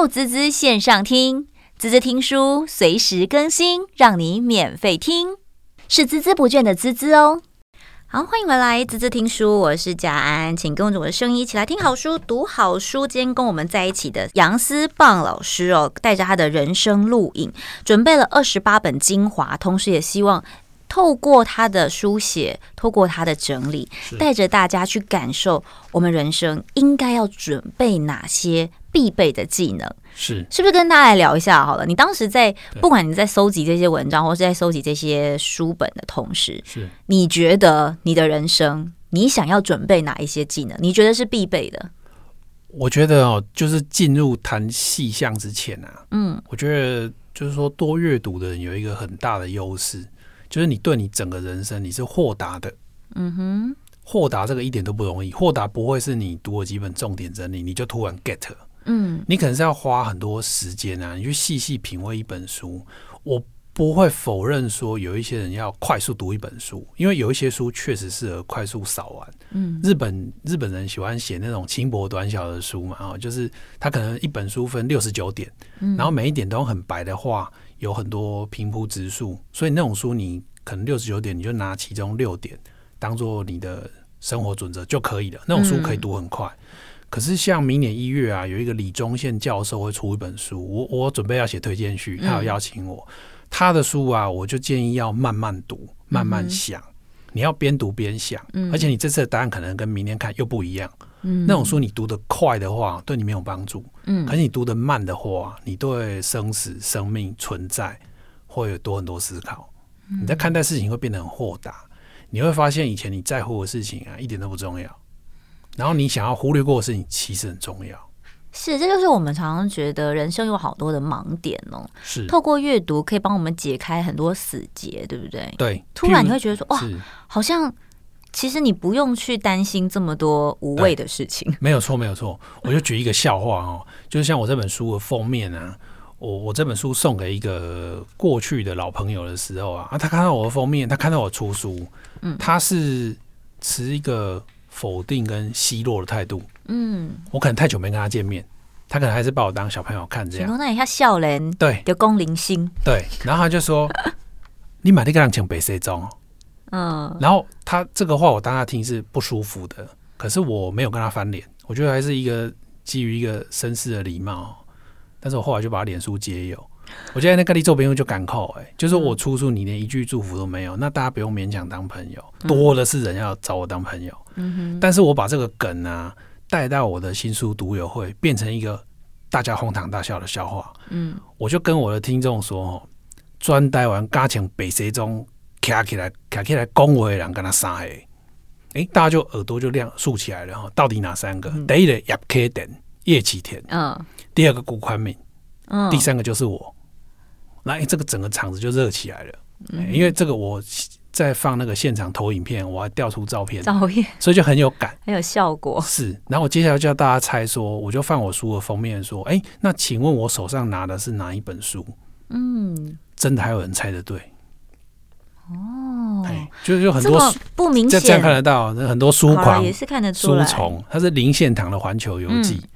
入滋滋线上听，滋滋听书随时更新，让你免费听，是孜孜不倦的滋滋哦。好，欢迎回来，滋滋听书，我是佳安，请跟着我的声音一起来听好书、读好书。今天跟我们在一起的杨思棒老师哦，带着他的人生录影，准备了二十八本精华，同时也希望。透过他的书写，透过他的整理，带着大家去感受我们人生应该要准备哪些必备的技能。是，是不是跟大家来聊一下好了？你当时在不管你在搜集这些文章，或是在搜集这些书本的同时，是你觉得你的人生，你想要准备哪一些技能？你觉得是必备的？我觉得哦，就是进入谈细项之前啊，嗯，我觉得就是说多阅读的人有一个很大的优势。就是你对你整个人生你是豁达的，嗯哼，豁达这个一点都不容易。豁达不会是你读了几本重点整理你就突然 get，嗯，你可能是要花很多时间啊，你去细细品味一本书。我不会否认说有一些人要快速读一本书，因为有一些书确实适合快速扫完。嗯，日本日本人喜欢写那种轻薄短小的书嘛，啊，就是他可能一本书分六十九点，然后每一点都用很白的话。有很多平铺直述，所以那种书你可能六十九点，你就拿其中六点当做你的生活准则就可以了。那种书可以读很快。嗯、可是像明年一月啊，有一个李宗宪教授会出一本书，我我准备要写推荐序，他有邀请我。嗯、他的书啊，我就建议要慢慢读，慢慢想。嗯、你要边读边想，而且你这次的答案可能跟明年看又不一样。嗯、那种书你读得快的话，对你没有帮助。嗯，可是你读得慢的话，你对生死、生命存在会有多很多思考。嗯、你在看待事情会变得很豁达，你会发现以前你在乎的事情啊，一点都不重要。然后你想要忽略过的事情，其实很重要。是，这就是我们常常觉得人生有好多的盲点哦。是，透过阅读可以帮我们解开很多死结，对不对？对。突然你会觉得说，哇，好像。其实你不用去担心这么多无谓的事情。没有错，没有错。我就举一个笑话哦，就是像我这本书的封面啊，我我这本书送给一个过去的老朋友的时候啊，啊，他看到我的封面，他看到我出书，嗯，他是持一个否定跟奚落的态度，嗯，我可能太久没跟他见面，他可能还是把我当小朋友看这样。那一下笑人，对，有功零星，对，然后他就说：“ 你买那个人请北西装。”嗯，然后他这个话我当他听是不舒服的，可是我没有跟他翻脸，我觉得还是一个基于一个绅士的礼貌。但是我后来就把脸书解友，我觉得那个你做朋友就敢扣哎，就是我出书你连一句祝福都没有，那大家不用勉强当朋友，多的是人要找我当朋友。嗯哼，但是我把这个梗啊带到我的新书读友会，变成一个大家哄堂大笑的笑话。嗯，我就跟我的听众说哦，专带完加强北西中。卡起来，卡起来，恭维人跟他三个，哎，大家就耳朵就亮竖起来了哈。到底哪三个？嗯、第一个叶启田，嗯，第二个顾宽敏，嗯，第三个就是我。那、欸、这个整个场子就热起来了，因为这个我在放那个现场投影片，我还调出照片，照片，所以就很有感，很有效果。是，然后我接下来就要大家猜说，我就放我书的封面说，哎、欸，那请问我手上拿的是哪一本书？嗯，真的还有人猜得对。哦，就是有很多不明显，这样看得到，很多书狂也是看得出来。书虫，它是林献堂的《环球游记》，嗯，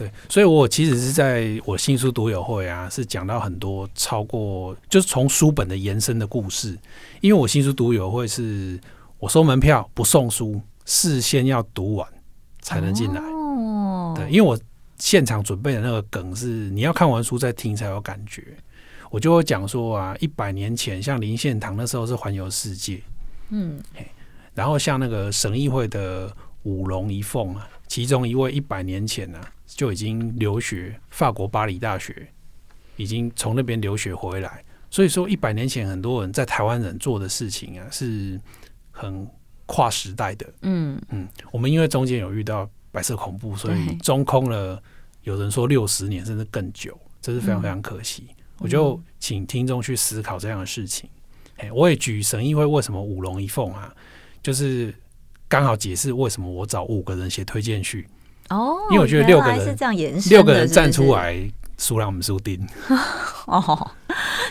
对，所以我其实是在我新书读友会啊，是讲到很多超过就是从书本的延伸的故事。因为我新书读友会是我收门票不送书，事先要读完才能进来。哦，对，因为我现场准备的那个梗是你要看完书再听才有感觉。我就会讲说啊，一百年前像林献堂那时候是环游世界，嗯，然后像那个省议会的五龙一凤啊，其中一位一百年前呢、啊、就已经留学法国巴黎大学，已经从那边留学回来，所以说一百年前很多人在台湾人做的事情啊是很跨时代的，嗯嗯，我们因为中间有遇到白色恐怖，所以中空了，有人说六十年甚至更久，这是非常非常可惜。嗯我就请听众去思考这样的事情。哎，我也举神议会为什么五龙一凤啊，就是刚好解释为什么我找五个人写推荐序。哦，因为我觉得六个人是这样延伸，六个人站出来，输让我们输定。哦，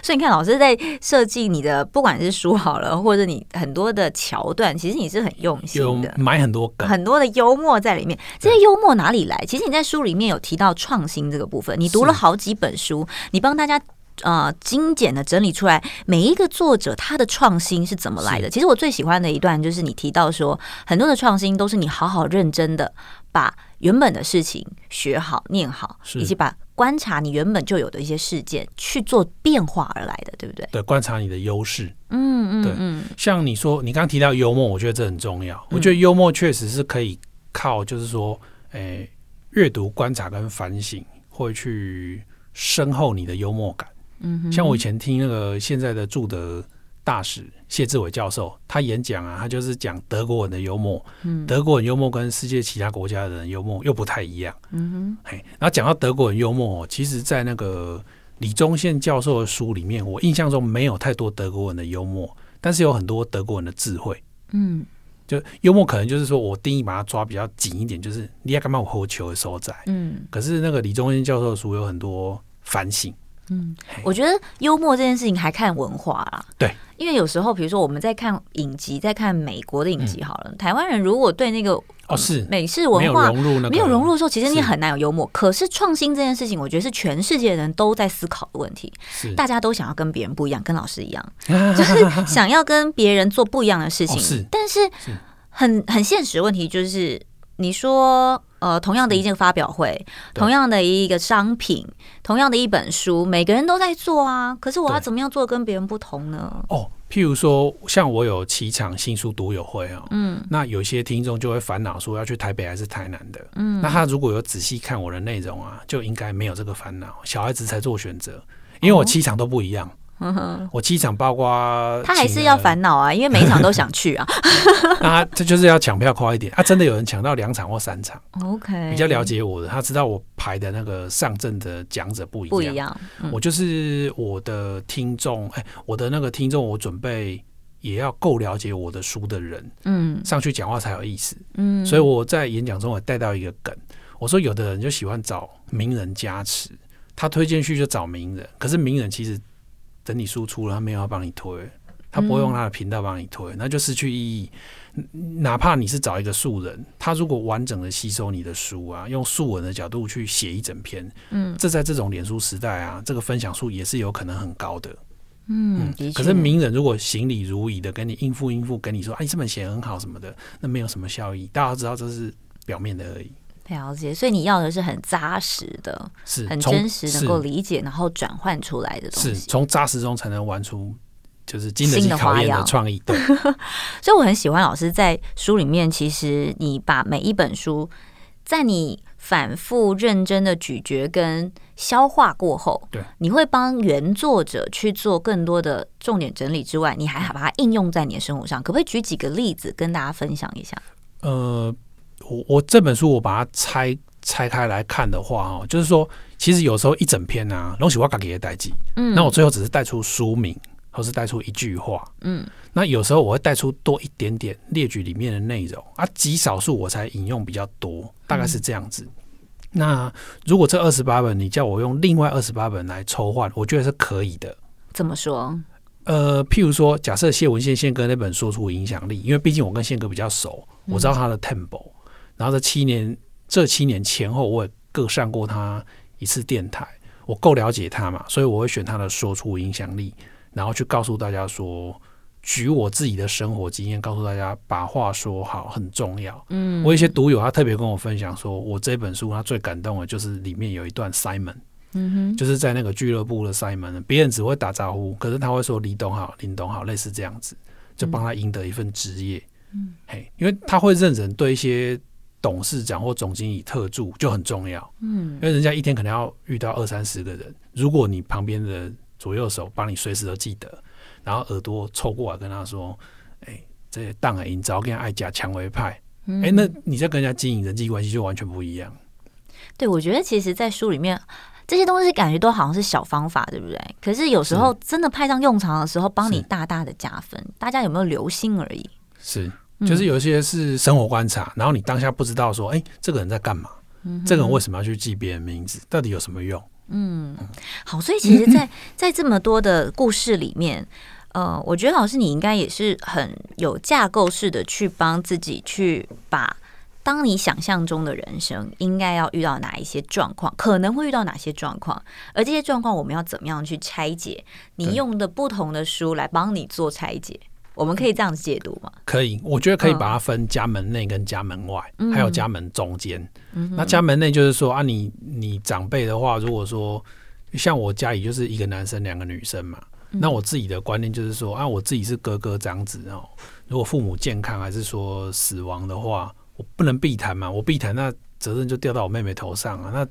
所以你看，老师在设计你的，不管是书好了，或者你很多的桥段，其实你是很用心的，买很多梗，很多的幽默在里面。这些幽默哪里来？其实你在书里面有提到创新这个部分，你读了好几本书，你帮大家。呃，精简的整理出来，每一个作者他的创新是怎么来的？其实我最喜欢的一段就是你提到说，很多的创新都是你好好认真的把原本的事情学好、念好，以及把观察你原本就有的一些事件去做变化而来的，对不对？对，观察你的优势。嗯嗯，对，嗯。像你说，你刚刚提到幽默，我觉得这很重要。我觉得幽默确实是可以靠，就是说，诶、欸，阅读、观察跟反省，会去深厚你的幽默感。嗯，像我以前听那个现在的住德大使谢志伟教授，他演讲啊，他就是讲德国人的幽默，嗯，德国人幽默跟世界其他国家的人幽默又不太一样，嗯哼，嘿，然后讲到德国人幽默，其实，在那个李宗宪教授的书里面，我印象中没有太多德国人的幽默，但是有很多德国人的智慧，嗯，就幽默可能就是说我定义把它抓比较紧一点，就是你要干嘛我喝球的所在，嗯，可是那个李宗宪教授的书有很多反省。嗯，我觉得幽默这件事情还看文化啦。对，因为有时候，比如说我们在看影集，在看美国的影集好了，嗯、台湾人如果对那个哦是美式文化没有融入，没有融入的时候，其实你很难有幽默。可是创新这件事情，我觉得是全世界人都在思考的问题。是，大家都想要跟别人不一样，跟老师一样，就是想要跟别人做不一样的事情。哦、是，但是很很现实的问题就是，你说。呃，同样的一件发表会，同样的一个商品，同样的一本书，每个人都在做啊。可是我要怎么样做跟别人不同呢？哦，譬如说，像我有七场新书读友会啊，嗯，那有些听众就会烦恼说要去台北还是台南的，嗯，那他如果有仔细看我的内容啊，就应该没有这个烦恼。小孩子才做选择，因为我七场都不一样。哦嗯哼，我七场包括他还是要烦恼啊，因为每一场都想去啊。那这就是要抢票快一点啊！真的有人抢到两场或三场。OK，比较了解我的，他知道我排的那个上阵的讲者不一样。不一样，嗯、我就是我的听众，哎、欸，我的那个听众，我准备也要够了解我的书的人，嗯，上去讲话才有意思，嗯。所以我在演讲中也带到一个梗，我说有的人就喜欢找名人加持，他推荐去就找名人，可是名人其实。等你输出了，他没有要帮你推，他不会用他的频道帮你推，嗯，那就失去意义。哪怕你是找一个素人，他如果完整的吸收你的书啊，用素文的角度去写一整篇，嗯，这在这种脸书时代啊，这个分享数也是有可能很高的。嗯，可是名人如果行礼如仪的跟你应付应付，跟你说，哎，你这本写很好什么的，那没有什么效益。大家知道这是表面的而已。了解，所以你要的是很扎实的，是很真实，能够理解，然后转换出来的东西。是从扎实中才能玩出就是经得起考验的创意。对，所以我很喜欢老师在书里面，其实你把每一本书，在你反复认真的咀嚼跟消化过后，对，你会帮原作者去做更多的重点整理之外，你还把它应用在你的生活上。可不可以举几个例子跟大家分享一下？呃。我我这本书我把它拆拆开来看的话哦，就是说，其实有时候一整篇啊，东西我给它带记，嗯，那我最后只是带出书名，或是带出一句话，嗯，那有时候我会带出多一点点列举里面的内容啊，极少数我才引用比较多，大概是这样子。嗯、那如果这二十八本你叫我用另外二十八本来抽换，我觉得是可以的。怎么说？呃，譬如说，假设谢文宪宪哥那本说出影响力，因为毕竟我跟宪哥比较熟，我知道他的 tempo。然后这七年，这七年前后，我也各上过他一次电台，我够了解他嘛，所以我会选他的说出影响力，然后去告诉大家说，举我自己的生活经验，告诉大家把话说好很重要。嗯，我一些读友他特别跟我分享说，我这本书他最感动的就是里面有一段 Simon，嗯哼，就是在那个俱乐部的 Simon，别人只会打招呼，可是他会说李董好，林董好，类似这样子，就帮他赢得一份职业。嗯，嘿，因为他会认人对一些。董事长或总经理特助就很重要，嗯，因为人家一天可能要遇到二三十个人，如果你旁边的左右手帮你随时都记得，然后耳朵凑过来跟他说：“哎、欸，这些档啊，营造跟爱加蔷薇派。嗯”哎、欸，那你在跟人家经营人际关系就完全不一样。对，我觉得其实，在书里面这些东西感觉都好像是小方法，对不对？可是有时候真的派上用场的时候，帮你大大的加分。大家有没有留心而已？是。就是有一些是生活观察，然后你当下不知道说，哎，这个人在干嘛？这个人为什么要去记别人名字？到底有什么用？嗯，好，所以其实在，在 在这么多的故事里面，呃，我觉得老师你应该也是很有架构式的去帮自己去把，当你想象中的人生应该要遇到哪一些状况，可能会遇到哪些状况，而这些状况我们要怎么样去拆解？你用的不同的书来帮你做拆解，我们可以这样子解读吗？可以，我觉得可以把它分家门内跟家门外，嗯、还有家门中间。嗯、那家门内就是说啊你，你你长辈的话，如果说像我家里就是一个男生两个女生嘛，嗯、那我自己的观念就是说啊，我自己是哥哥长子哦。如果父母健康还是说死亡的话，我不能避谈嘛，我避谈那责任就掉到我妹妹头上啊。那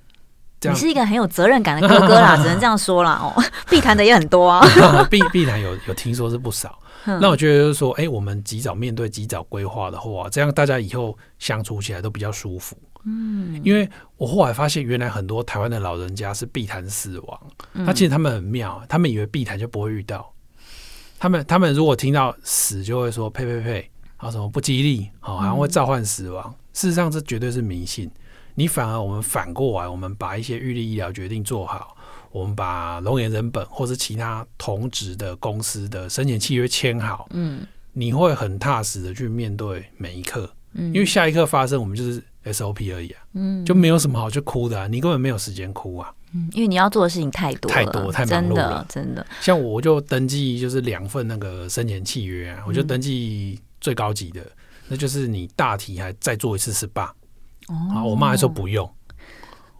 你是一个很有责任感的哥哥啦，只能这样说啦。哦。避谈的也很多啊，避避谈有有听说是不少。那我觉得就是说，哎、欸，我们及早面对，及早规划的话，这样大家以后相处起来都比较舒服。嗯，因为我后来发现，原来很多台湾的老人家是避谈死亡。那其实他们很妙，他们以为避谈就不会遇到。他们他们如果听到死，就会说呸呸呸，啊什么不吉利，好，好像会召唤死亡。事实上，这绝对是迷信。你反而我们反过来，我们把一些预立医疗决定做好。我们把龙岩人本或是其他同职的公司的生前契约签好，嗯，你会很踏实的去面对每一刻，嗯，因为下一刻发生，我们就是 SOP 而已啊，嗯，就没有什么好去哭的啊，你根本没有时间哭啊，嗯，因为你要做的事情太多太多太忙碌了，真的，真的。像我就登记就是两份那个生前契约啊，我就登记最高级的，那就是你大体还再做一次 SPA，哦，我妈还说不用。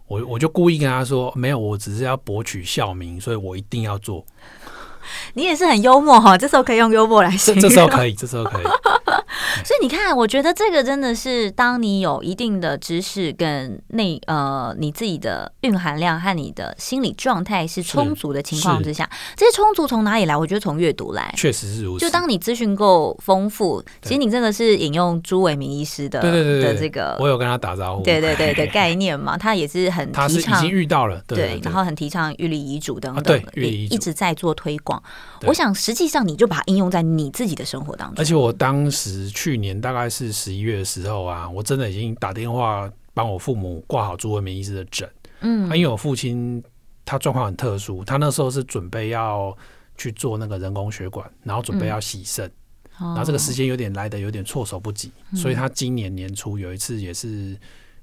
我我就故意跟她说，没有，我只是要博取校名，所以我一定要做。你也是很幽默哈，这时候可以用幽默来形容。这时候可以，这时候可以。所以你看，我觉得这个真的是，当你有一定的知识跟内呃你自己的蕴含量和你的心理状态是充足的情况之下，这些充足从哪里来？我觉得从阅读来，确实是如此。就当你资讯够丰富，其实你真的是引用朱伟明医师的对对对对的这个，我有跟他打招呼，对对对的概念嘛，他也是很提倡，他是已经遇到了，对，然后很提倡预立遗嘱等等，对一直在做推广。我想实际上你就把它应用在你自己的生活当中，而且我当时去年大概是十一月的时候啊，我真的已经打电话帮我父母挂好朱文明医师的诊。嗯，因为我父亲他状况很特殊，他那时候是准备要去做那个人工血管，然后准备要洗肾，然后这个时间有点来的有点措手不及，所以他今年年初有一次也是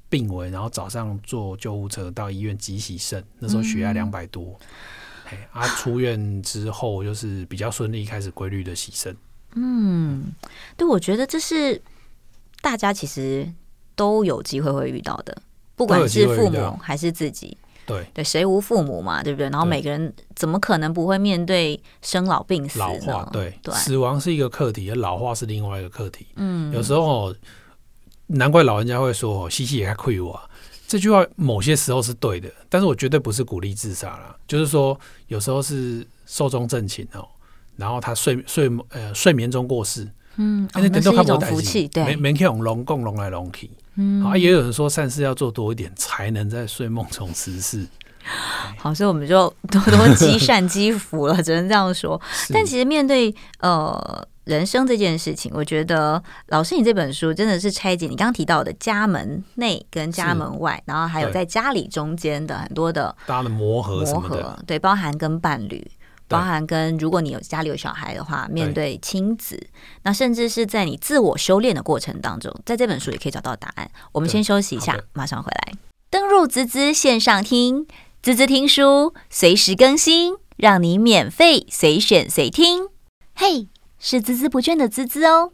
病危，然后早上坐救护车到医院急洗肾，那时候血压两百多。他出院之后就是比较顺利，开始规律的洗身。嗯，对，我觉得这是大家其实都有机会会遇到的，不管是父母还是自己。对对，谁无父母嘛，对不对？然后每个人怎么可能不会面对生老病死？老化，对对，死亡是一个课题，而老化是另外一个课题。嗯，有时候难怪老人家会说“西西也还亏我”。这句话某些时候是对的，但是我绝对不是鼓励自杀啦。就是说，有时候是寿终正寝哦，然后他睡睡呃睡眠中过世，嗯，那是一种福气，对，没没用龙共龙来龙去，嗯，啊，也有人说善事要做多一点，才能在睡梦中实施。好，所以我们就多 多积善积福了，只能这样说。但其实面对呃。人生这件事情，我觉得老师你这本书真的是拆解你刚刚提到的家门内跟家门外，然后还有在家里中间的很多的大家的磨合磨合，对，包含跟伴侣，包含跟如果你有家里有小孩的话，面对亲子，那甚至是在你自我修炼的过程当中，在这本书也可以找到答案。我们先休息一下，马上回来。登入滋滋线上听，滋滋听书，随时更新，让你免费随选随听。嘿。是孜孜不倦的孜孜哦，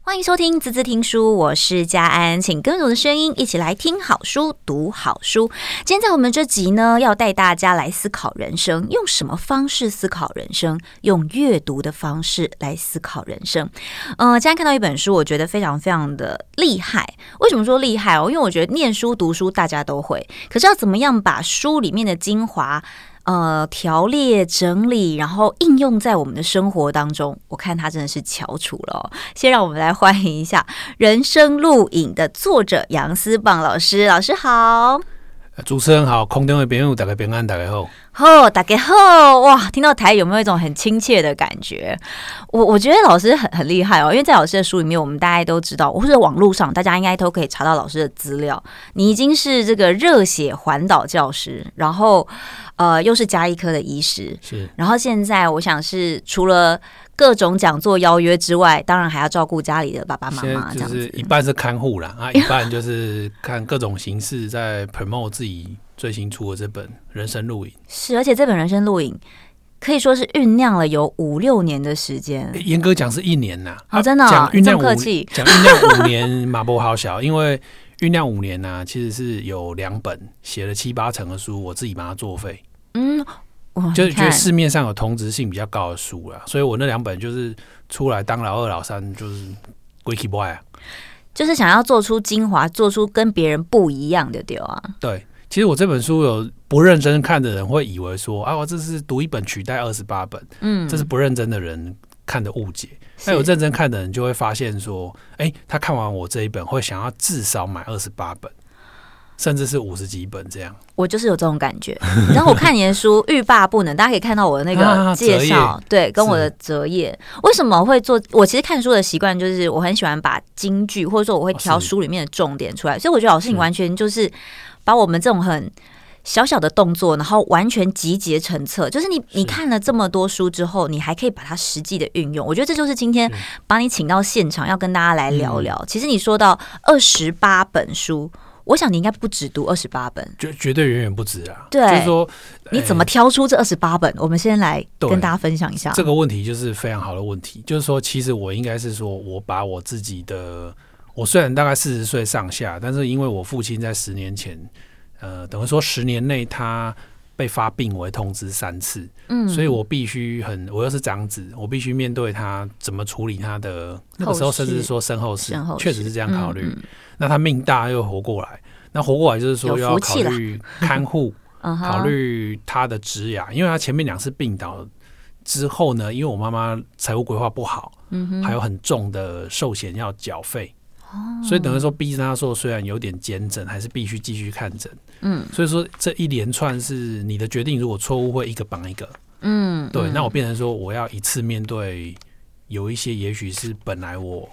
欢迎收听滋滋听书，我是佳安，请跟着我的声音一起来听好书、读好书。今天在我们这集呢，要带大家来思考人生，用什么方式思考人生？用阅读的方式来思考人生。呃，今天看到一本书，我觉得非常非常的厉害。为什么说厉害哦？因为我觉得念书读书大家都会，可是要怎么样把书里面的精华？呃，条列整理，然后应用在我们的生活当中，我看他真的是翘楚了。先让我们来欢迎一下《人生录影》的作者杨思棒老师，老师好。主持人好，空中的朋友大家平安，大家好。吼，大家好哇！听到台语有没有一种很亲切的感觉？我我觉得老师很很厉害哦，因为在老师的书里面，我们大家都知道，或者网络上大家应该都可以查到老师的资料。你已经是这个热血环岛教师，然后呃又是加医科的医师，是。然后现在我想是除了各种讲座邀约之外，当然还要照顾家里的爸爸妈妈，这样子一半是看护啦，啊，一半就是看各种形式在 promote 自己。最新出的这本《人生录影》是，而且这本《人生录影》可以说是酝酿了有五六年的时间。严格讲是一年呐，啊，哦，真的，哦，讲酝酿客气，讲酝酿五年，马博好小，因为酝酿五年呢，啊，其实是有两本写了七八成的书，我自己把它作废。嗯，就是觉得市面上有同质性比较高的书了，所以我那两本就是出来当老二、老三，就是鬼气 boy 啊，就是想要做出精华，做出跟别人不一样的丢啊，对。其实我这本书有不认真看的人会以为说啊，我这是读一本取代二十八本，嗯，这是不认真的人看的误解。那有认真看的人就会发现说，哎，他看完我这一本会想要至少买二十八本，甚至是五十几本这样。我就是有这种感觉。然后我看你的书欲罢不能，大家可以看到我的那个介绍，对，跟我的折页。为什么会做？我其实看书的习惯就是我很喜欢把金句，或者说我会挑书里面的重点出来。所以我觉得老师你完全就是。把我们这种很小小的动作，然后完全集结成册，就是你你看了这么多书之后，你还可以把它实际的运用。我觉得这就是今天把你请到现场，要跟大家来聊聊。其实你说到二十八本书，我想你应该不止读二十八本，绝绝对远远不止啊。对，就是说你怎么挑出这二十八本？我们先来跟大家分享一下。这个问题就是非常好的问题，就是说，其实我应该是说我把我自己的。我虽然大概四十岁上下，但是因为我父亲在十年前，呃，等于说十年内他被发病危通知三次，嗯，所以我必须很，我又是长子，我必须面对他怎么处理他的那个时候，甚至说身后事，确实是这样考虑。嗯嗯、那他命大又活过来，那活过来就是说又要考虑看护，考虑他的职涯，因为他前面两次病倒之后呢，因为我妈妈财务规划不好，还有很重的寿险要缴费。所以等于说，逼着他说，虽然有点减诊，还是必须继续看诊。嗯，所以说这一连串是你的决定，如果错误会一个绑一个。嗯，对，那我变成说，我要一次面对有一些，也许是本来我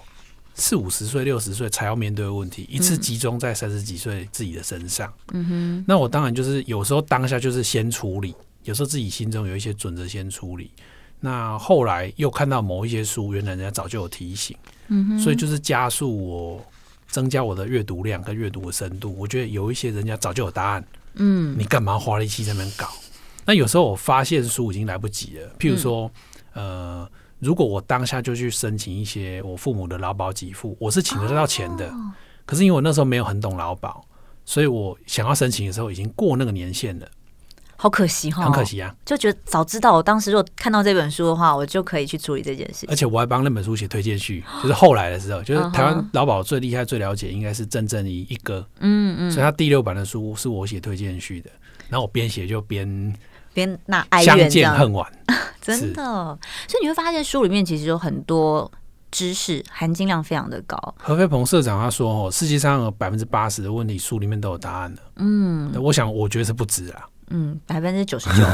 四五十岁、六十岁才要面对的问题，一次集中在三十几岁自己的身上。嗯哼，那我当然就是有时候当下就是先处理，有时候自己心中有一些准则先处理。那后来又看到某一些书，原来人家早就有提醒。嗯，所以就是加速我增加我的阅读量跟阅读的深度。我觉得有一些人家早就有答案，嗯，你干嘛花力气在那边搞？那有时候我发现书已经来不及了。譬如说，呃，如果我当下就去申请一些我父母的劳保给付，我是请得到钱的。可是因为我那时候没有很懂劳保，所以我想要申请的时候已经过那个年限了。好可惜哈，很可惜啊！就觉得早知道，我当时如果看到这本书的话，我就可以去处理这件事。而且我还帮那本书写推荐序，就是后来的时候，就是台湾劳保最厉害、最了解，应该是郑正一一哥。嗯嗯，所以他第六版的书是我写推荐序的，然后我边写就边边那哀怨相见恨晚，真的。所以你会发现书里面其实有很多知识含金量非常的高。何飞鹏社长他说：“哦，世界上有百分之八十的问题书里面都有答案的。”嗯，我想我觉得是不止啊。嗯，百分之九十九。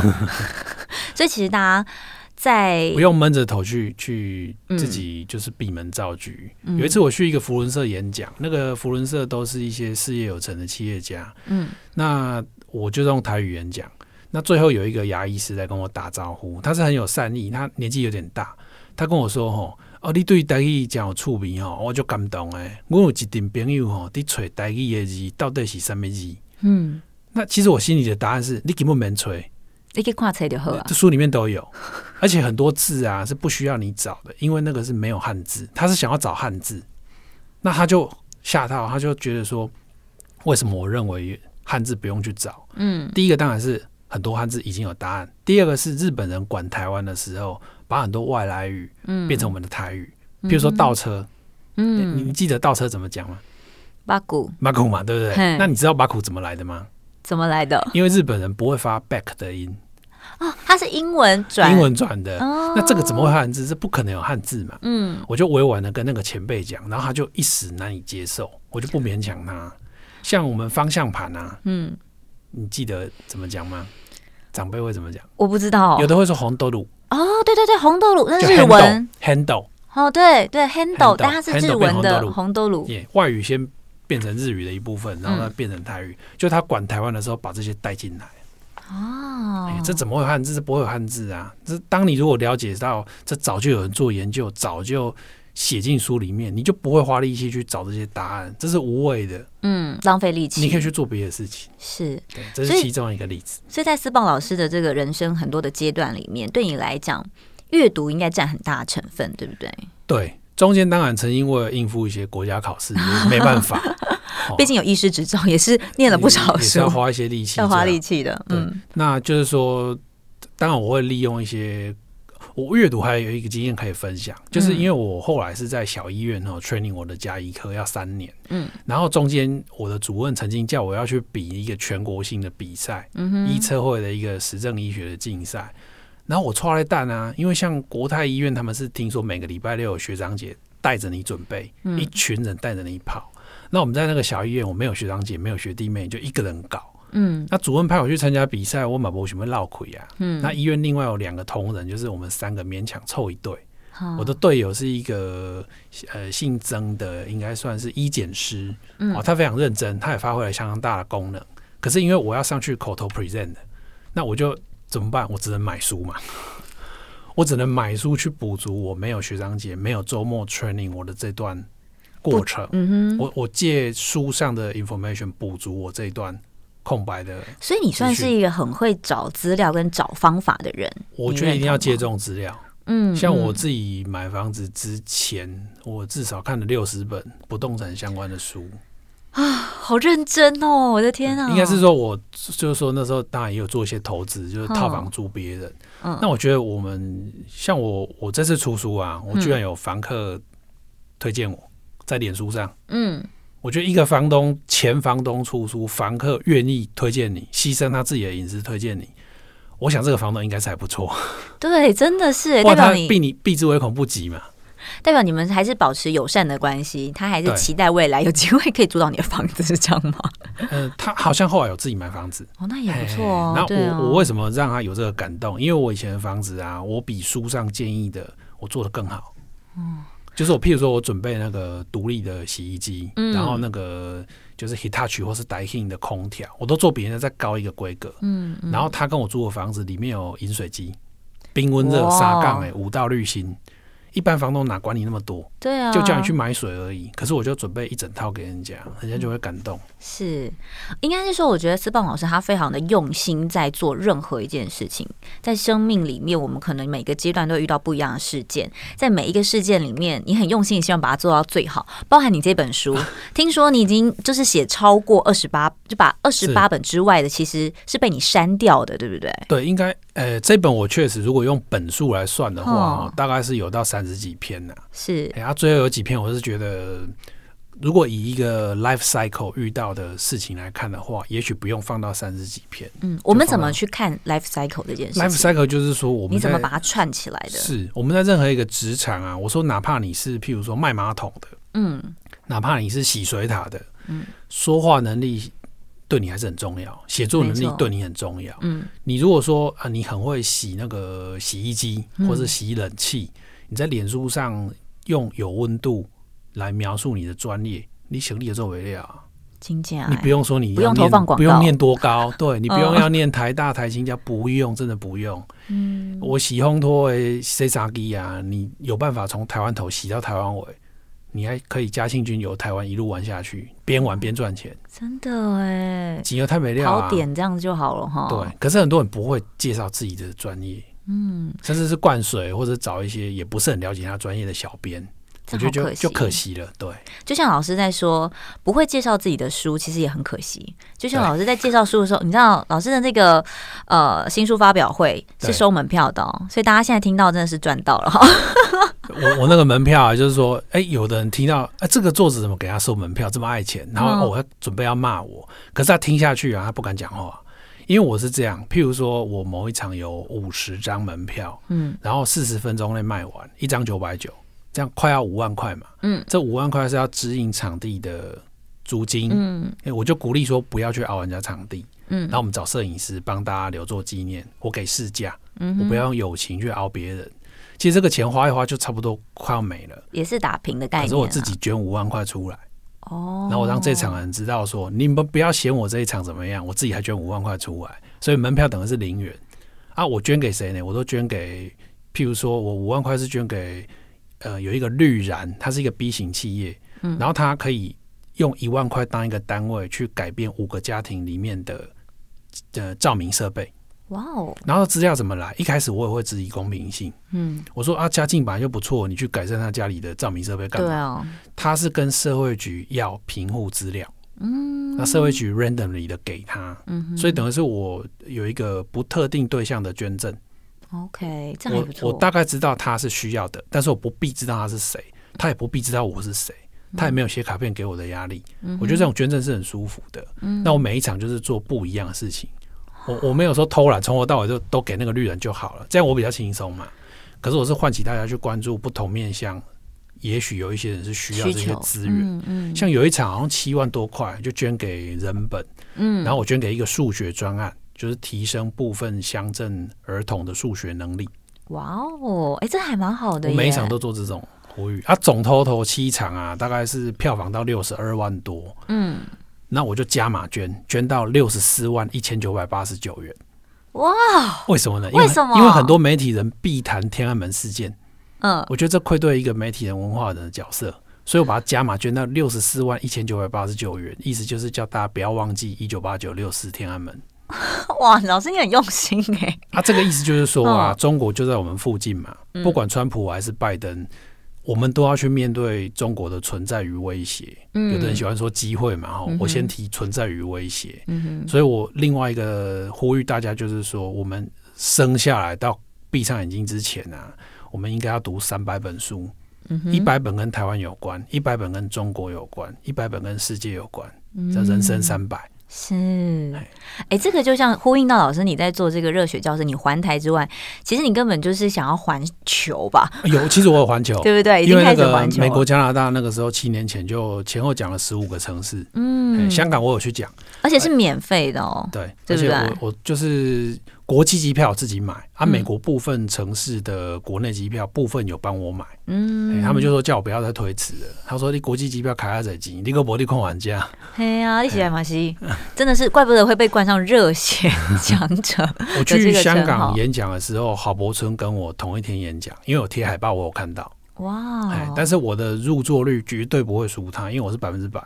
所以其实大家在不用闷着头去去自己就是闭门造车。嗯、有一次我去一个福伦社演讲，那个福伦社都是一些事业有成的企业家。嗯，那我就用台语演讲。那最后有一个牙医师在跟我打招呼，他是很有善意，他年纪有点大，他跟我说：“吼，哦，你对台语讲有趣味哦，我就感动哎。我有一群朋友吼，在找台语的字到底是什么字？”嗯。那其实我心里的答案是，你根本没吹，你可以看册就好了。这书里面都有，而且很多字啊是不需要你找的，因为那个是没有汉字。他是想要找汉字，那他就吓到，他就觉得说，为什么我认为汉字不用去找？嗯，第一个当然是很多汉字已经有答案，第二个是日本人管台湾的时候，把很多外来语变成我们的台语，比如说倒车，嗯，你记得倒车怎么讲吗？马古，马古嘛，对不对？那你知道马古怎么来的吗？怎么来的？因为日本人不会发 back 的音哦，它是英文转英文转的。哦、那这个怎么会汉字？这不可能有汉字嘛。嗯，我就委婉的跟那个前辈讲，然后他就一时难以接受，我就不勉强他。像我们方向盘啊，嗯，你记得怎么讲吗？长辈会怎么讲？我不知道，有的会说红豆露。哦，对对对，红豆露那是日文，handle。哦，对对，handle，但它是日文的红豆露。耶，外语先变成日语的一部分，然后它变成台语。就他管台湾的时候，把这些带进来。哦，这怎么会有汉字？这不会有汉字啊！这当你如果了解到，这早就有人做研究，早就。写进书里面，你就不会花力气去找这些答案，这是无谓的，嗯，浪费力气。你可以去做别的事情，是对，这是其中一个例子。所以，所以在思棒老师的这个人生很多的阶段里面，对你来讲，阅读应该占很大成分，对不对？对，中间当然曾经为了应付一些国家考试，没办法，毕竟有医师执照，也是念了不少书，也是要花一些力气，要花力气的。嗯，那就是说，当然我会利用一些。我阅读还有一个经验可以分享，就是因为我后来是在小医院哈 training 我的加医科要三年，嗯，然后中间我的主任曾经叫我要去比一个全国性的比赛，嗯哼，医测会的一个实证医学的竞赛，然后我剉咧等啊，因为像国泰医院他们是听说每个礼拜六有学长姐带着你准备，一群人带着你跑，那我们在那个小医院，我没有学长姐，没有学弟妹，就一个人搞。嗯，那主任派我去参加比赛，我马博什么闹亏啊？嗯，那医院另外有两个同仁，就是我们三个勉强凑一队。嗯、我的队友是一个呃姓曾的，应该算是医检师。嗯，哦，他非常认真，他也发挥了相当大的功能。可是因为我要上去口头 present 的，那我就怎么办？我只能买书嘛，我只能买书去补足我没有学长姐、没有周末 training 我的这段过程。嗯哼，我我借书上的 information 补足我这一段。空白的，所以你算是一个很会找资料跟找方法的人。我觉得一定要借这种资料。嗯，像我自己买房子之前，我至少看了六十本不动产相关的书啊，好认真哦！我的天啊，应该是说，我就是说那时候当然也有做一些投资，就是套房租别人。嗯，那我觉得我们像我，我这次出书啊，我居然有房客推荐我在脸书上，嗯。我觉得一个房东、前房东出书，房客愿意推荐你，牺牲他自己的隐私推荐你，我想这个房东应该是还不错。对，真的是 代表你避你避之唯恐不及嘛。代表你们还是保持友善的关系，他还是期待未来有机会可以租到你的房子，是这样吗？呃，他好像后来有自己买房子哦，那也不错哦。那我、哦、我为什么让他有这个感动？因为我以前的房子啊，我比书上建议的我做的更好。嗯。就是我，譬如说，我准备那个独立的洗衣机，嗯、然后那个就是 Hitachi 或是 Daikin 的空调，我都做比人家再高一个规格。嗯，嗯，然后他跟我租的房子里面有饮水机，冰温热沙杠，哎，五道滤芯。一般房东哪管你那么多？对啊，就叫你去买水而已。可是我就准备一整套给人家，人家就会感动。是，应该是说，我觉得思棒老师他非常的用心在做任何一件事情。在生命里面，我们可能每个阶段都会遇到不一样的事件，在每一个事件里面，你很用心，希望把它做到最好。包含你这本书，听说你已经就是写超过二十八，就把二十八本之外的其实是被你删掉的，对不对？对，应该。呃，这本我确实，如果用本数来算的话，哦、大概是有到三十几篇呢、啊。是，然后、啊、最后有几篇，我是觉得，如果以一个 life cycle 遇到的事情来看的话，也许不用放到三十几篇。嗯，我们怎么去看 life cycle 这件事？life cycle 就是说，我们你怎么把它串起来的？是我们在任何一个职场啊，我说哪怕你是譬如说卖马桶的，嗯，哪怕你是洗水塔的，嗯，说话能力。对你还是很重要，写作能力对你很重要。嗯，你如果说啊，你很会洗那个洗衣机或者洗冷气，嗯、你在脸书上用有温度来描述你的专业，你省力的做为了。你不用说你不用投放广告，不用念多高，对你不用要念台大台清交，不用，真的不用。嗯，我洗烘托的洗衫机啊，你有办法从台湾头洗到台湾尾。你还可以嘉庆君游台湾一路玩下去，边玩边赚钱，真的哎，景游太美了，好点这样子就好了哈。对，可是很多人不会介绍自己的专业，嗯，甚至是灌水或者找一些也不是很了解他专业的小编。我觉得就就可惜了，对。就像老师在说，不会介绍自己的书，其实也很可惜。就像老师在介绍书的时候，你知道老师的那个呃新书发表会是收门票的，哦，所以大家现在听到真的是赚到了哈。我我那个门票啊，就是说，哎，有的人听到，哎，这个作者怎么给他收门票这么爱钱，然后我要准备要骂我，可是他听下去啊，他不敢讲话，因为我是这样。譬如说我某一场有五十张门票，嗯，然后四十分钟内卖完，一张九百九。这样快要五万块嘛？嗯，这五万块是要支应场地的租金。嗯，哎，我就鼓励说不要去熬人家场地。嗯，然后我们找摄影师帮大家留作纪念，我给市价，嗯，我不要用友情去熬别人。其实这个钱花一花就差不多快要没了，也是打平的概念。可是我自己捐五万块出来，哦，然后我让这场人知道说，你们不要嫌我这一场怎么样，我自己还捐五万块出来，所以门票等于是零元啊。我捐给谁呢？我都捐给，譬如说我五万块是捐给，呃，有一个绿燃，它是一个 B 型企业，嗯，然后它可以用一万块当一个单位去改变五个家庭里面的呃照明设备。哇哦！然后资料怎么来？一开始我也会质疑公平性。嗯，我说啊，家境本来就不错，你去改善他家里的照明设备干嘛？对啊，他是跟社会局要贫户资料。嗯，那社会局 randomly 的给他。嗯，所以等于是我有一个不特定对象的捐赠。OK，这样也不错。我我大概知道他是需要的，但是我不必知道他是谁，他也不必知道我是谁，他也没有写卡片给我的压力。嗯，我觉得这种捐赠是很舒服的。嗯，那我每一场就是做不一样的事情。我我没有说偷懒，从头到尾就都给那个绿人就好了，这样我比较轻松嘛。可是我是唤起大家去关注不同面向，也许有一些人是需要这些资源。嗯嗯。像有一场好像七万多块就捐给人本，嗯，然后我捐给一个数学专案，就是提升部分乡镇儿童的数学能力。哇哦，哎，这还蛮好的。我每一场都做这种呼吁啊，总 total 七场啊，大概是票房到六十二万多。嗯。那我就加码捐，捐到六十四万一千九百八十九元。哇！为什么呢？因为什么？因为很多媒体人必谈天安门事件。嗯，我觉得这愧对一个媒体人文化人的角色，所以我把它加码捐到六十四万一千九百八十九元，意思就是叫大家不要忘记一九八九六四天安门。哇，老师你很用心哎。啊，这个意思就是说啊，嗯、中国就在我们附近嘛，不管川普还是拜登。我们都要去面对中国的存在与威胁。嗯，有的人喜欢说机会嘛，哈、嗯，我先提存在与威胁。嗯，所以我另外一个呼吁大家就是说，我们生下来到闭上眼睛之前啊，我们应该要读三百本书。嗯，一百本跟台湾有关，一百本跟中国有关，一百本跟世界有关，叫人生三百。是，哎，这个就像呼应到老师你在做这个热血教师，你环台之外，其实你根本就是想要环球吧？有，其实我有环球，对不对？因为那个美国、加拿大那个时候七年前就前后讲了十五个城市，嗯，香港我有去讲，而且是免费的哦，对，而且我我就是。国际机票自己买，啊，美国部分城市的国内机票部分有帮我买，嗯、欸，他们就说叫我不要再推迟了。他说你国际机票开下再急，你个伯利控玩家，嘿呀、啊，你喜欢马西，真的是怪不得会被冠上热血讲者。我去香港演讲的时候，郝柏村跟我同一天演讲，因为我贴海报，我有看到，哇、欸，但是我的入座率绝对不会输他，因为我是百分之百。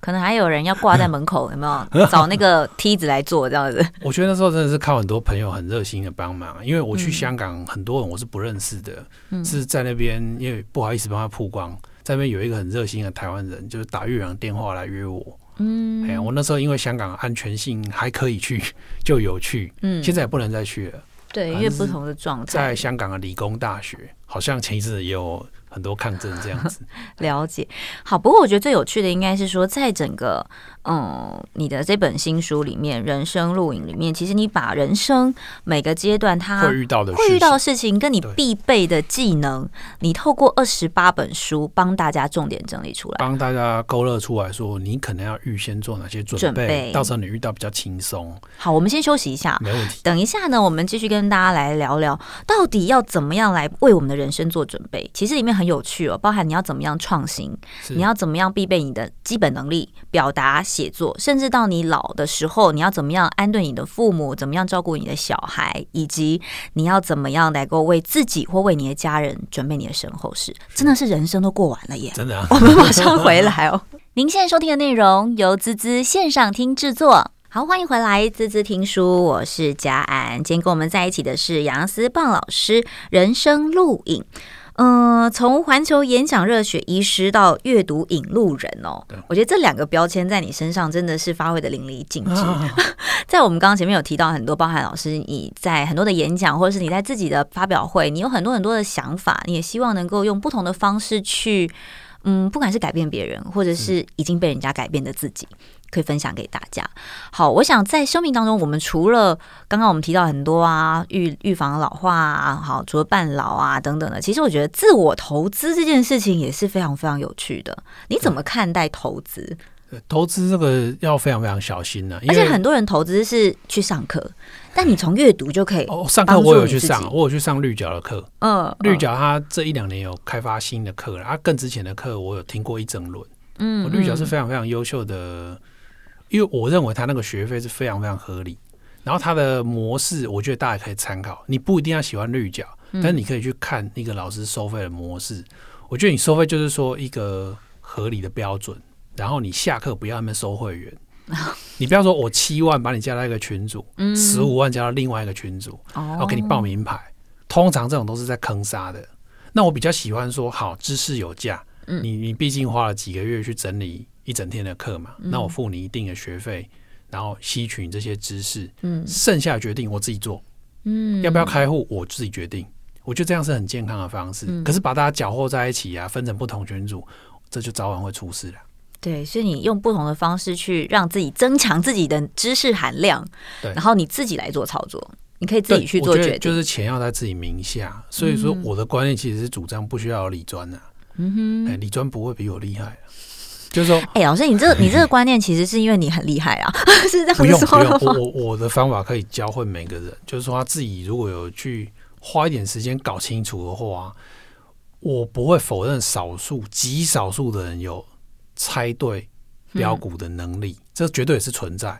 可能还有人要挂在门口，有没有找那个梯子来坐这样子？我觉得那时候真的是靠很多朋友很热心的帮忙，因为我去香港，很多人我是不认识的，嗯、是在那边，因为不好意思帮他曝光，在那边有一个很热心的台湾人，就是打越洋电话来约我。嗯，哎，我那时候因为香港安全性还可以去，就有去。嗯，现在也不能再去了。对，因为不同的状态。在香港的理工大学，好像前一阵也有。很多抗争这样子，了解。好，不过我觉得最有趣的应该是说，在整个嗯你的这本新书里面，《人生录影》里面，其实你把人生每个阶段他会遇到的会遇到的事情，跟你必备的技能，你透过二十八本书帮大家重点整理出来，帮大家勾勒出来说，你可能要预先做哪些准备，准备到时候你遇到比较轻松。好，我们先休息一下，没问题。等一下呢，我们继续跟大家来聊聊，到底要怎么样来为我们的人生做准备。其实里面很有趣哦，包含你要怎么样创新，你要怎么样必备你的基本能力，表达、写作，甚至到你老的时候，你要怎么样安顿你的父母，怎么样照顾你的小孩，以及你要怎么样来够为自己或为你的家人准备你的身后事，真的是人生都过完了耶！真的啊，我们马上回来哦。您现在收听的内容由滋滋线上听制作，好，欢迎回来，滋滋听书，我是佳安，今天跟我们在一起的是杨思棒老师，人生录影。嗯，从环球演讲热血医师到阅读引路人哦，我觉得这两个标签在你身上真的是发挥的淋漓尽致。啊、在我们刚刚前面有提到很多，包含老师你在很多的演讲，或者是你在自己的发表会，你有很多很多的想法，你也希望能够用不同的方式去，嗯，不管是改变别人，或者是已经被人家改变的自己。可以分享给大家。好，我想在生命当中，我们除了刚刚我们提到很多啊，预预防老化啊，好，除了半老啊等等的，其实我觉得自我投资这件事情也是非常非常有趣的。你怎么看待投资？投资这个要非常非常小心的，而且很多人投资是去上课，但你从阅读就可以。哦，上课我有去上，我有去上绿角的课。嗯，绿角它这一两年有开发新的课了，它更之前的课我有听过一整轮。嗯，绿角是非常非常优秀的，因为我认为他那个学费是非常非常合理，然后他的模式我觉得大家可以参考。你不一定要喜欢绿角，但是你可以去看一个老师收费的模式。我觉得你收费就是说一个合理的标准。然后你下课不要那么收会员，你不要说我七万把你加到一个群组，十五万加到另外一个群组，然后给你报名牌。通常这种都是在坑杀的。那我比较喜欢说，好，知识有价，你你毕竟花了几个月去整理一整天的课嘛，那我付你一定的学费，然后吸取你这些知识，嗯剩下的决定我自己做，嗯要不要开户我自己决定。我觉得这样是很健康的方式。可是把大家搅和在一起啊，分成不同群组，这就早晚会出事了。对，所以你用不同的方式去让自己增强自己的知识含量，对，然后你自己来做操作，你可以自己去做决定。就是钱要在自己名下，所以说我的观念其实是主张不需要有理专的。嗯哼，哎，理专不会比我厉害，就是说，哎，老师，你这个、你这个观念其实是因为你很厉害啊，是这样子说。不用用，我我我的方法可以教会每个人，就是说他自己如果有去花一点时间搞清楚的话，我不会否认少数极少数的人有。猜对标股的能力，嗯、这绝对也是存在。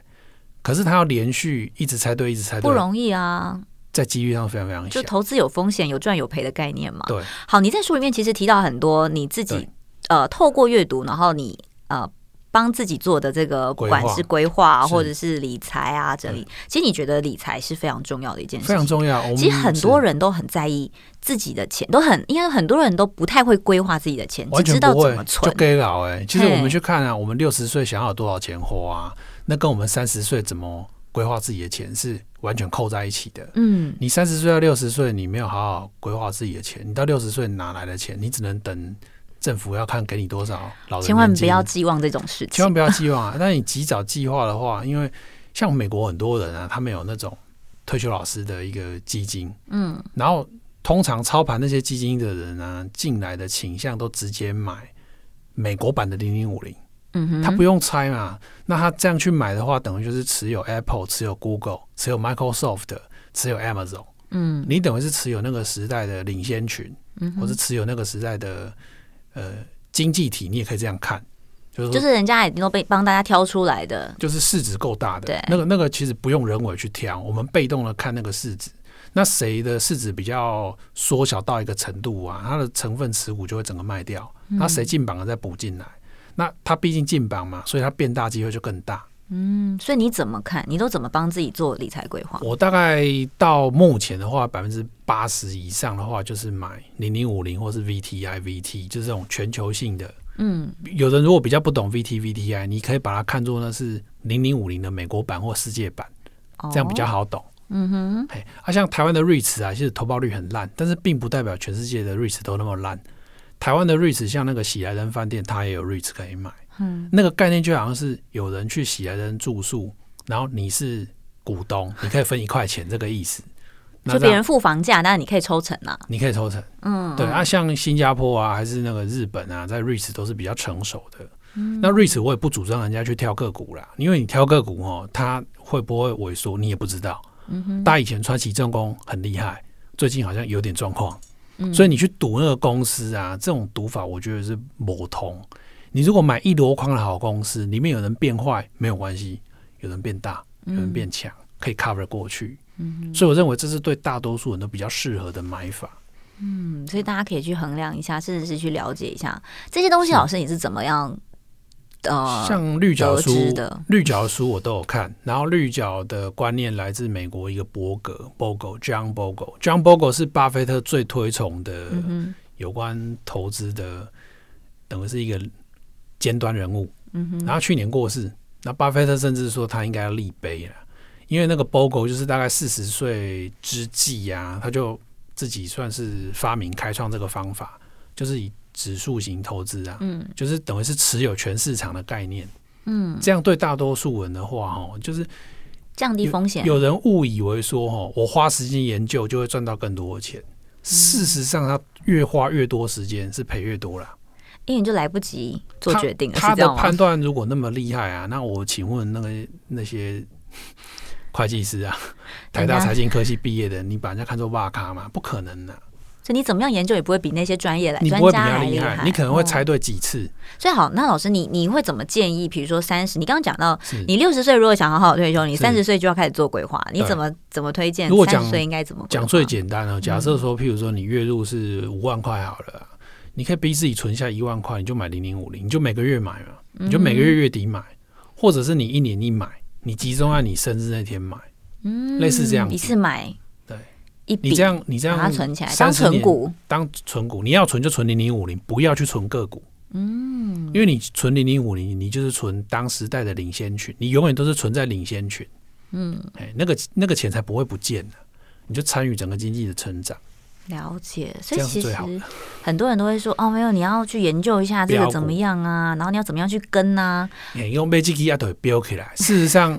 可是他要连续一直猜对，一直猜对，不容易啊。在机遇上非常非常小。就投资有风险，有赚有赔的概念嘛。对。好，你在书里面其实提到很多你自己呃透过阅读，然后你呃。帮自己做的这个，不管是规划或者是理财啊，这里其实你觉得理财是非常重要的一件事情，非常重要。其实很多人都很在意自己的钱，都很应该很多人都不太会规划自己的钱，只知道怎么存。就给老哎，其实我们去看啊，我们六十岁想要有多少钱花啊，那跟我们三十岁怎么规划自己的钱是完全扣在一起的。嗯，你三十岁到六十岁，你没有好好规划自己的钱，你到六十岁哪来的钱？你只能等。政府要看给你多少老人，千万不要寄望这种事情。千万不要寄望啊！但你及早计划的话，因为像美国很多人啊，他们有那种退休老师的一个基金，嗯，然后通常操盘那些基金的人啊，进来的倾向都直接买美国版的零零五零，嗯哼，他不用猜嘛。那他这样去买的话，等于就是持有 Apple、持有 Google、持有 Microsoft、持有 Amazon，嗯，你等于是持有那个时代的领先群，嗯，或是持有那个时代的。呃，经济体你也可以这样看，就是就是人家已经都被帮大家挑出来的，就是市值够大的，对，那个那个其实不用人为去挑，我们被动的看那个市值，那谁的市值比较缩小到一个程度啊，它的成分持股就会整个卖掉，那谁进榜了再补进来，那它毕竟进榜嘛，所以它变大机会就更大。嗯，所以你怎么看？你都怎么帮自己做理财规划？我大概到目前的话，百分之八十以上的话，就是买零零五零或是 VTI VT，就是这种全球性的。嗯，有人如果比较不懂 VT VTI，你可以把它看作那是零零五零的美国版或世界版，这样比较好懂。嗯哼，哎，啊，像台湾的 REITs 啊，其实投报率很烂，但是并不代表全世界的 REITs 都那么烂。台湾的 REITs 像那个喜来登饭店，它也有 REITs 可以买。嗯，那个概念就好像是有人去喜来登住宿，然后你是股东，你可以分一块钱，这个意思。就别人付房价，但是你可以抽成啊。你可以抽成，嗯，对啊，像新加坡啊，还是那个日本啊，在 REITs 都是比较成熟的。嗯，那 REITs 我也不主张人家去挑个股啦，因为你挑个股哦，它会不会萎缩，你也不知道。嗯哼，大家以前川崎重工很厉害，最近好像有点状况。嗯，所以你去赌那个公司啊，这种赌法我觉得是魔通。你如果买一箩筐的好公司，里面有人变坏没有关系，有人变大，有人变强，嗯，可以 cover 过去。嗯，所以我认为这是对大多数人都比较适合的买法。嗯，所以大家可以去衡量一下，甚至是去了解一下这些东西。老师，你是怎么样？呃，像绿角书的绿角书我都有看，然后绿角的观念来自美国一个伯格 Bogle John Bogle John Bogle 是巴菲特最推崇的有关投资的，等于是一个。尖端人物，嗯哼，然后去年过世，那巴菲特甚至说他应该要立碑了，因为那个 Bogle 就是大概四十岁之际呀，他就自己算是发明开创这个方法，就是以指数型投资啊，嗯，就是等于是持有全市场的概念，嗯，这样对大多数人的话，哦，就是降低风险。有人误以为说，哦，我花时间研究就会赚到更多的钱，事实上，他越花越多时间是赔越多了。因为你就来不及做决定了。他，他的判断如果那么厉害啊，那我请问那个那些会计师啊，台大财经科系毕业的，你把人家看作哇咖吗？不可能的、啊。所以你怎么样研究也不会比那些专业来，你不会比他厉害，你可能会猜对几次。哦、所以好，那老师你你会怎么建议？比如说三十，你刚刚讲到你六十岁如果想好好退休，你三十岁就要开始做规划，你怎么怎么推荐？三十岁应该怎么讲？最简单的，假设说，譬如说你月入是五万块好了、嗯，你可以逼自己存下一万块，你就买零零五零，你就每个月买嘛，你就每个月月底买，嗯、或者是你一年一买，你集中在你生日那天买，嗯，类似这样一次买对。你这样，你这样把它存起来当存股，当存股，你要存就存零零五零，不要去存个股。嗯，因为你存零零五零，你就是存当时代的领先群，你永远都是存在领先群。嗯，哎，那个那个钱才不会不见的，你就参与整个经济的成长。了解，所以其实很多人都会说哦，没有，你要去研究一下这个怎么样啊，然后你要怎么样去跟啊。因为买基金要都飙起来，事实上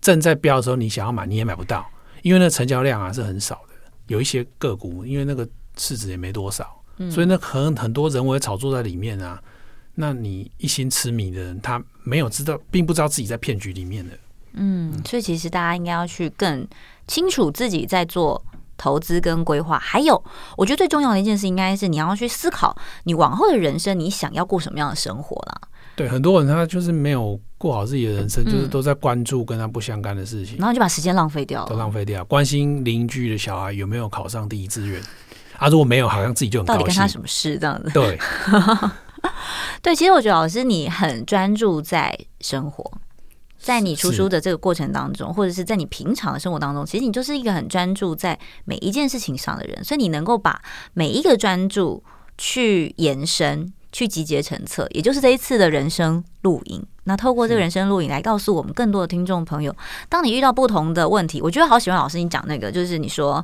正在飙的时候，你想要买你也买不到，因为那成交量啊是很少的。有一些个股，因为那个市值也没多少，嗯、所以那可能很多人为炒作在里面啊。那你一心痴迷的人，他没有知道，并不知道自己在骗局里面的。嗯，所以其实大家应该要去更清楚自己在做投资跟规划。还有，我觉得最重要的一件事，应该是你要去思考你往后的人生，你想要过什么样的生活啦。对，很多人他就是没有过好自己的人生，嗯、就是都在关注跟他不相干的事情，然后就把时间浪费掉了，都浪费掉。关心邻居的小孩有没有考上第一志愿，啊，如果没有，好像自己就很高兴。到底跟他什么事这样子？对，对，其实我觉得老师你很专注在生活，在你出书的这个过程当中，或者是在你平常的生活当中，其实你就是一个很专注在每一件事情上的人，所以你能够把每一个专注去延伸。去集结成册，也就是这一次的人生录影。那透过这个人生录影来告诉我们更多的听众朋友，当你遇到不同的问题，我觉得好喜欢老师你讲那个，就是你说，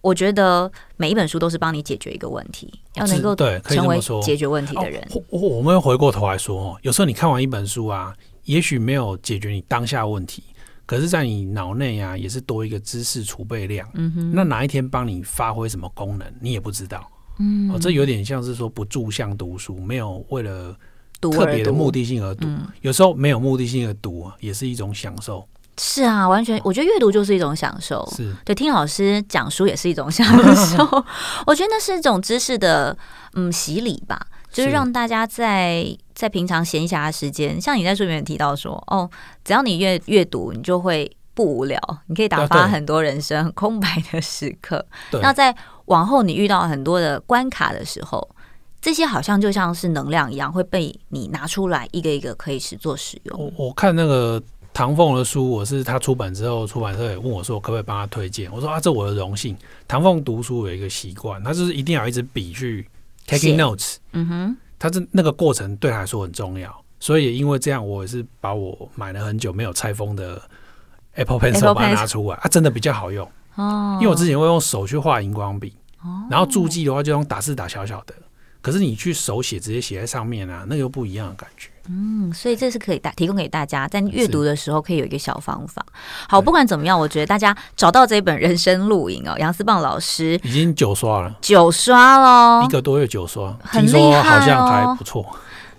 我觉得每一本书都是帮你解决一个问题，要能够对成为解决问题的人。我、哦、我们回过头来说哦，有时候你看完一本书啊，也许没有解决你当下问题，可是在你脑内啊，也是多一个知识储备量。嗯哼，那哪一天帮你发挥什么功能，你也不知道。嗯，哦，这有点像是说不住相读书，没有为了特别的目的性而读。嗯，有时候没有目的性而读，也是一种享受。是啊，完全，我觉得阅读就是一种享受。是对，听老师讲书也是一种享受。我觉得那是一种知识的嗯洗礼吧，就是让大家在在平常闲暇的时间，像你在书里面提到说，哦，只要你阅阅读，你就会不无聊，你可以打发很多人生空白的时刻。那在往后你遇到很多的关卡的时候，这些好像就像是能量一样，会被你拿出来一个一个可以实做使用。我我看那个唐凤的书，我是他出版之后，出版社也问我说，可不可以帮他推荐？我说啊，这我的荣幸。唐凤读书有一个习惯，他就是一定要一支笔去 taking notes。嗯哼，他这那个过程对他来说很重要，所以也因为这样，我也是把我买了很久没有拆封的 Apple Pencil 把它拿出来，它、啊、真的比较好用。哦，因为我之前会用手去画荧光笔，然后注记的话就用打字打小小的，可是你去手写直接写在上面啊，那个又不一样的感觉。嗯，所以这是可以大提供给大家在阅读的时候可以有一个小方法。好，不管怎么样，我觉得大家找到这本人生录影哦，杨思棒老师已经九刷了，九刷喽，一个多月九刷，听说好像还不错。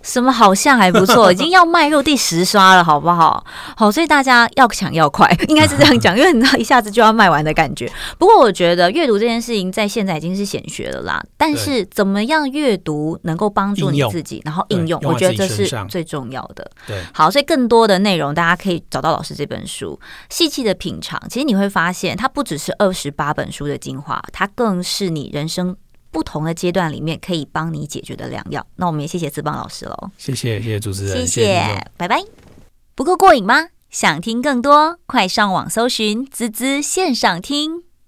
什么好像还不错，已经要迈入第十刷了，好不好？好，所以大家要抢要快，应该是这样讲，因为你知道一下子就要卖完的感觉。不过我觉得阅读这件事情在现在已经是显学了啦。但是怎么样阅读能够帮助你自己，然后应用，我觉得这是最重要的。对，好，所以更多的内容大家可以找到老师这本书，细细的品尝。其实你会发现，它不只是二十八本书的精华，它更是你人生。不同的阶段里面可以帮你解决的良药。那我们也谢谢资邦老师喽。谢谢，谢谢主持人，谢谢，谢谢拜拜。不够过瘾吗？想听更多，快上网搜寻“滋滋线上听”。